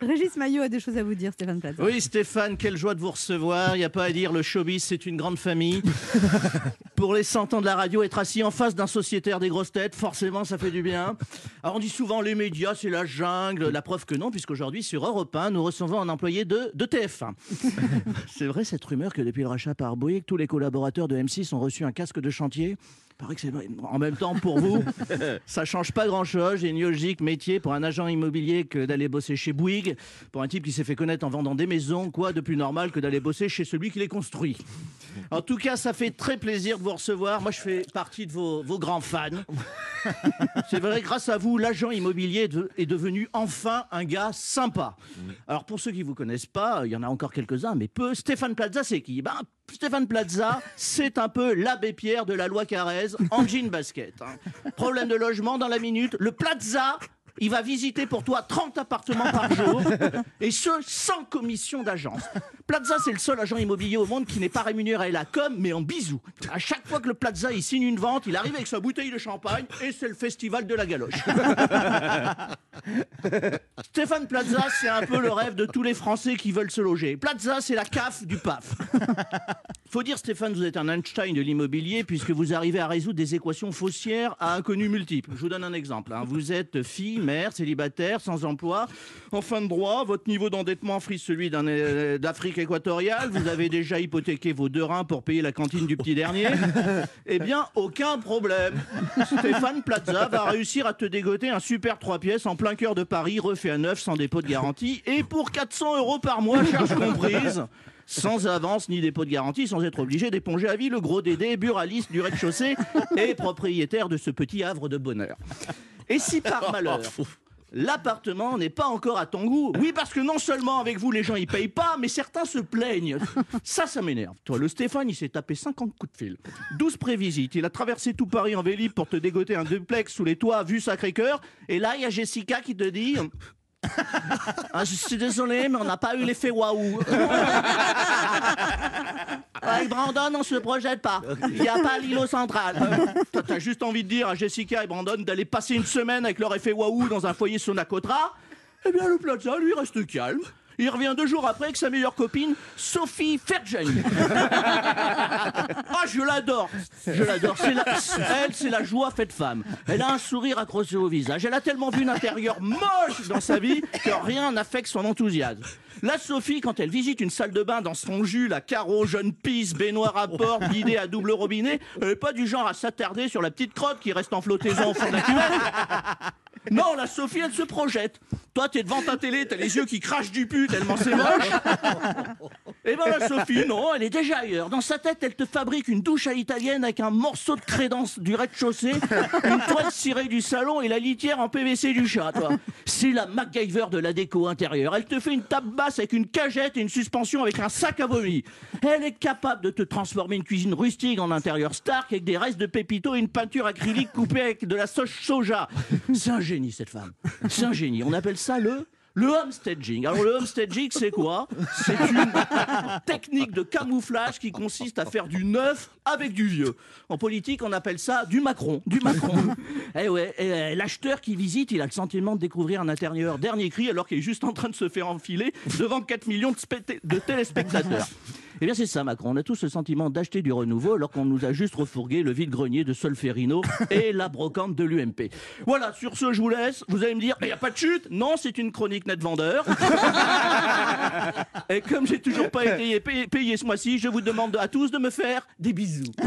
Régis Maillot a des choses à vous dire, Stéphane Plaza. Oui, Stéphane, quelle joie de vous recevoir. Il n'y a pas à dire, le showbiz, c'est une grande famille. Pour les 100 ans de la radio, être assis en face d'un sociétaire des grosses têtes, forcément, ça fait du bien. Alors, on dit souvent, les médias, c'est la jungle. La preuve que non, puisqu'aujourd'hui, sur Europe 1, nous recevons un employé de, de TF1. c'est vrai, cette rumeur que depuis le rachat par Bouygues, tous les collaborateurs de M6 ont reçu un casque de chantier paraît que c'est vrai. En même temps, pour vous, ça change pas grand-chose. J'ai une logique métier pour un agent immobilier que d'aller bosser chez Bouygues, pour un type qui s'est fait connaître en vendant des maisons, quoi de plus normal que d'aller bosser chez celui qui les construit. En tout cas, ça fait très plaisir de vous recevoir. Moi, je fais partie de vos, vos grands fans. C'est vrai, grâce à vous, l'agent immobilier de- est devenu enfin un gars sympa. Alors, pour ceux qui ne vous connaissent pas, il y en a encore quelques-uns, mais peu. Stéphane Plaza, c'est qui? Ben, Stéphane Plaza, c'est un peu l'abbé Pierre de la loi Carrez en jean basket. hein. Problème de logement dans la minute. Le Plaza, il va visiter pour toi 30 appartements par jour, et ce, sans commission d'agence. Plaza, c'est le seul agent immobilier au monde qui n'est pas rémunéré à la com, mais en bisous. À chaque fois que le Plaza il signe une vente, il arrive avec sa bouteille de champagne, et c'est le festival de la galoche. Stéphane Plaza, c'est un peu le rêve de tous les Français qui veulent se loger. Plaza, c'est la CAF du PAF. Faut dire, Stéphane, vous êtes un Einstein de l'immobilier puisque vous arrivez à résoudre des équations faussières à inconnus multiples. Je vous donne un exemple. hein. Vous êtes fille, mère, célibataire, sans emploi, en fin de droit, votre niveau d'endettement frise celui euh, d'Afrique équatoriale, vous avez déjà hypothéqué vos deux reins pour payer la cantine du petit dernier. Eh bien, aucun problème. Stéphane Plaza va réussir à te dégoter un super 3 pièces en plein cœur de Paris, refait à neuf, sans dépôt de garantie, et pour 400 euros par mois, charges comprises. Sans avance ni dépôt de garantie, sans être obligé d'éponger à vie le gros dédé, buraliste du rez-de-chaussée et propriétaire de ce petit havre de bonheur. Et si par malheur, l'appartement n'est pas encore à ton goût, oui, parce que non seulement avec vous les gens ils payent pas, mais certains se plaignent. Ça, ça m'énerve. Toi, le Stéphane, il s'est tapé 50 coups de fil, 12 prévisites, il a traversé tout Paris en vélib pour te dégoter un duplex sous les toits, vue Sacré-Cœur, et là, il y a Jessica qui te dit. Ah, je suis désolé, mais on n'a pas eu l'effet waouh. Avec Brandon, on se projette pas. Il n'y a pas l'îlot central. Toi, t'as juste envie de dire à Jessica et Brandon d'aller passer une semaine avec leur effet waouh dans un foyer Sonacotra. Eh bien, le Plaza, lui, reste calme. Il revient deux jours après avec sa meilleure copine, Sophie Fergen. Ah, je l'adore. Je l'adore. C'est la- Elle, c'est la joie faite femme. Elle a un sourire accroché au visage. Elle a tellement vu l'intérieur moche dans sa vie que rien n'affecte son enthousiasme. La Sophie, quand elle visite une salle de bain dans son jus, la carreau, jeune pisse, baignoire à port, bidet à double robinet, elle est pas du genre à s'attarder sur la petite crotte qui reste en flottaison au fond de la cuvette. Non, la Sophie, elle se projette. Toi, t'es devant ta télé, t'as les yeux qui crachent du pu tellement c'est moche. Et ben la Sophie, non, elle est déjà ailleurs. Dans sa tête, elle te fabrique une douche à l'italienne avec un morceau de crédence du rez-de-chaussée, une toile cirée du salon et la litière en PVC du chat, toi. C'est la MacGyver de la déco intérieure. Elle te fait une table basse avec une cagette et une suspension avec un sac à vomi. Elle est capable de te transformer une cuisine rustique en intérieur Stark avec des restes de pépito et une peinture acrylique coupée avec de la soja. C'est un génie, cette femme. C'est un génie. On appelle ça le le homestaging. Alors le homestaging, c'est quoi? C'est une technique de camouflage qui consiste à faire du neuf avec du vieux. En politique, on appelle ça du Macron. Du Macron. Eh ouais, et, euh, l'acheteur qui visite, il a le sentiment de découvrir un intérieur dernier cri alors qu'il est juste en train de se faire enfiler devant 4 millions de téléspectateurs. Eh bien c'est ça Macron, on a tous le sentiment d'acheter du renouveau alors qu'on nous a juste refourgué le vide-grenier de Solferino et la brocante de l'UMP. Voilà, sur ce je vous laisse, vous allez me dire, il n'y a pas de chute? Non, c'est une chronique net vendeur. et comme j'ai toujours pas été payé, payé ce mois-ci, je vous demande à tous de me faire des bisous.